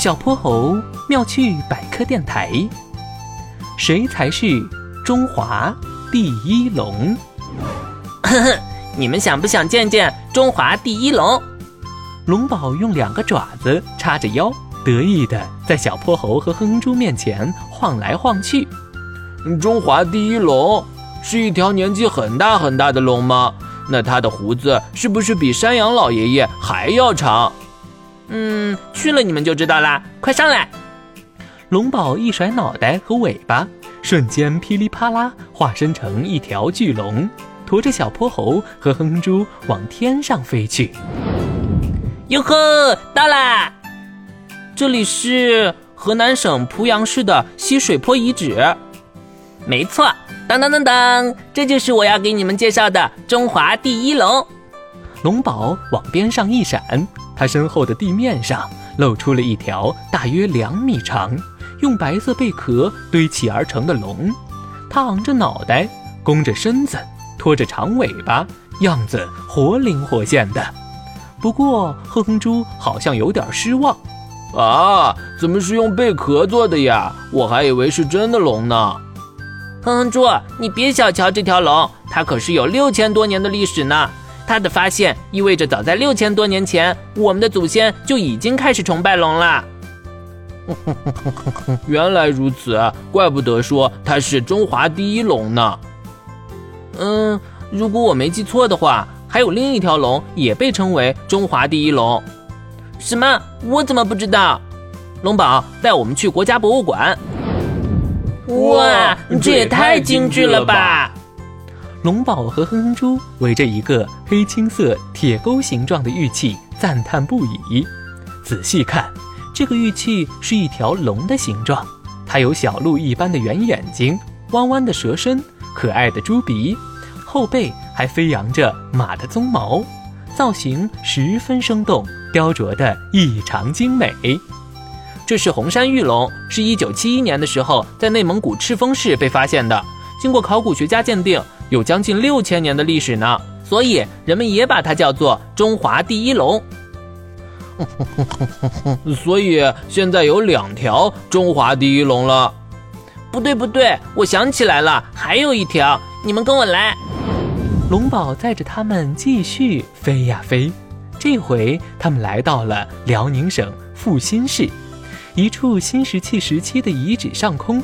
小泼猴妙趣百科电台：谁才是中华第一龙？呵呵，你们想不想见见中华第一龙？龙宝用两个爪子叉着腰，得意的在小泼猴和哼哼猪面前晃来晃去。中华第一龙是一条年纪很大很大的龙吗？那它的胡子是不是比山羊老爷爷还要长？嗯，去了你们就知道啦！快上来！龙宝一甩脑袋和尾巴，瞬间噼里啪啦化身成一条巨龙，驮着小泼猴和哼哼猪往天上飞去。哟呵，到啦！这里是河南省濮阳市的西水坡遗址。没错，当当当当，这就是我要给你们介绍的中华第一龙。龙宝往边上一闪，他身后的地面上露出了一条大约两米长、用白色贝壳堆砌而成的龙。它昂着脑袋，弓着身子，拖着长尾巴，样子活灵活现的。不过，哼哼猪好像有点失望。啊，怎么是用贝壳做的呀？我还以为是真的龙呢。哼哼猪，你别小瞧这条龙，它可是有六千多年的历史呢。它的发现意味着，早在六千多年前，我们的祖先就已经开始崇拜龙了。原来如此，怪不得说它是中华第一龙呢。嗯，如果我没记错的话，还有另一条龙也被称为中华第一龙。什么？我怎么不知道？龙宝带我们去国家博物馆。哇，这也太精致了吧！龙宝和哼哼猪围着一个黑青色铁钩形状的玉器赞叹不已。仔细看，这个玉器是一条龙的形状，它有小鹿一般的圆眼睛、弯弯的蛇身、可爱的猪鼻，后背还飞扬着马的鬃毛，造型十分生动，雕琢的异常精美。这是红山玉龙，是一九七一年的时候在内蒙古赤峰市被发现的。经过考古学家鉴定，有将近六千年的历史呢，所以人们也把它叫做中华第一龙。所以现在有两条中华第一龙了。不对不对，我想起来了，还有一条，你们跟我来。龙宝载着他们继续飞呀飞，这回他们来到了辽宁省阜新市。一处新石器时期的遗址上空，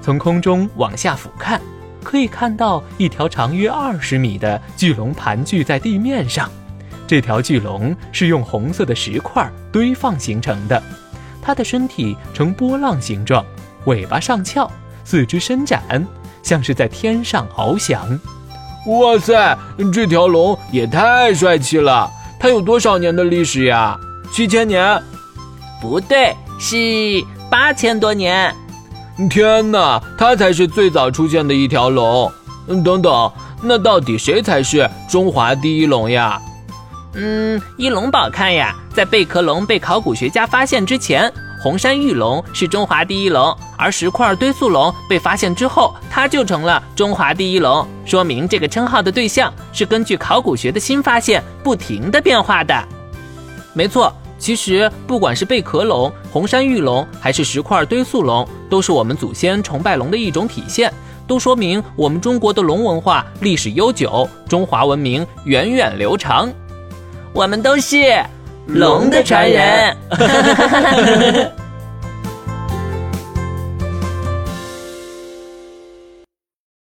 从空中往下俯瞰，可以看到一条长约二十米的巨龙盘踞在地面上。这条巨龙是用红色的石块堆放形成的，它的身体呈波浪形状，尾巴上翘，四肢伸展，像是在天上翱翔。哇塞，这条龙也太帅气了！它有多少年的历史呀？七千年？不对。是八千多年，天哪，它才是最早出现的一条龙。嗯，等等，那到底谁才是中华第一龙呀？嗯，依龙宝看呀，在贝壳龙被考古学家发现之前，红山玉龙是中华第一龙，而石块堆塑龙被发现之后，它就成了中华第一龙，说明这个称号的对象是根据考古学的新发现不停的变化的。没错。其实，不管是贝壳龙、红山玉龙，还是石块堆塑龙，都是我们祖先崇拜龙的一种体现，都说明我们中国的龙文化历史悠久，中华文明源远流长。我们都是龙的传人。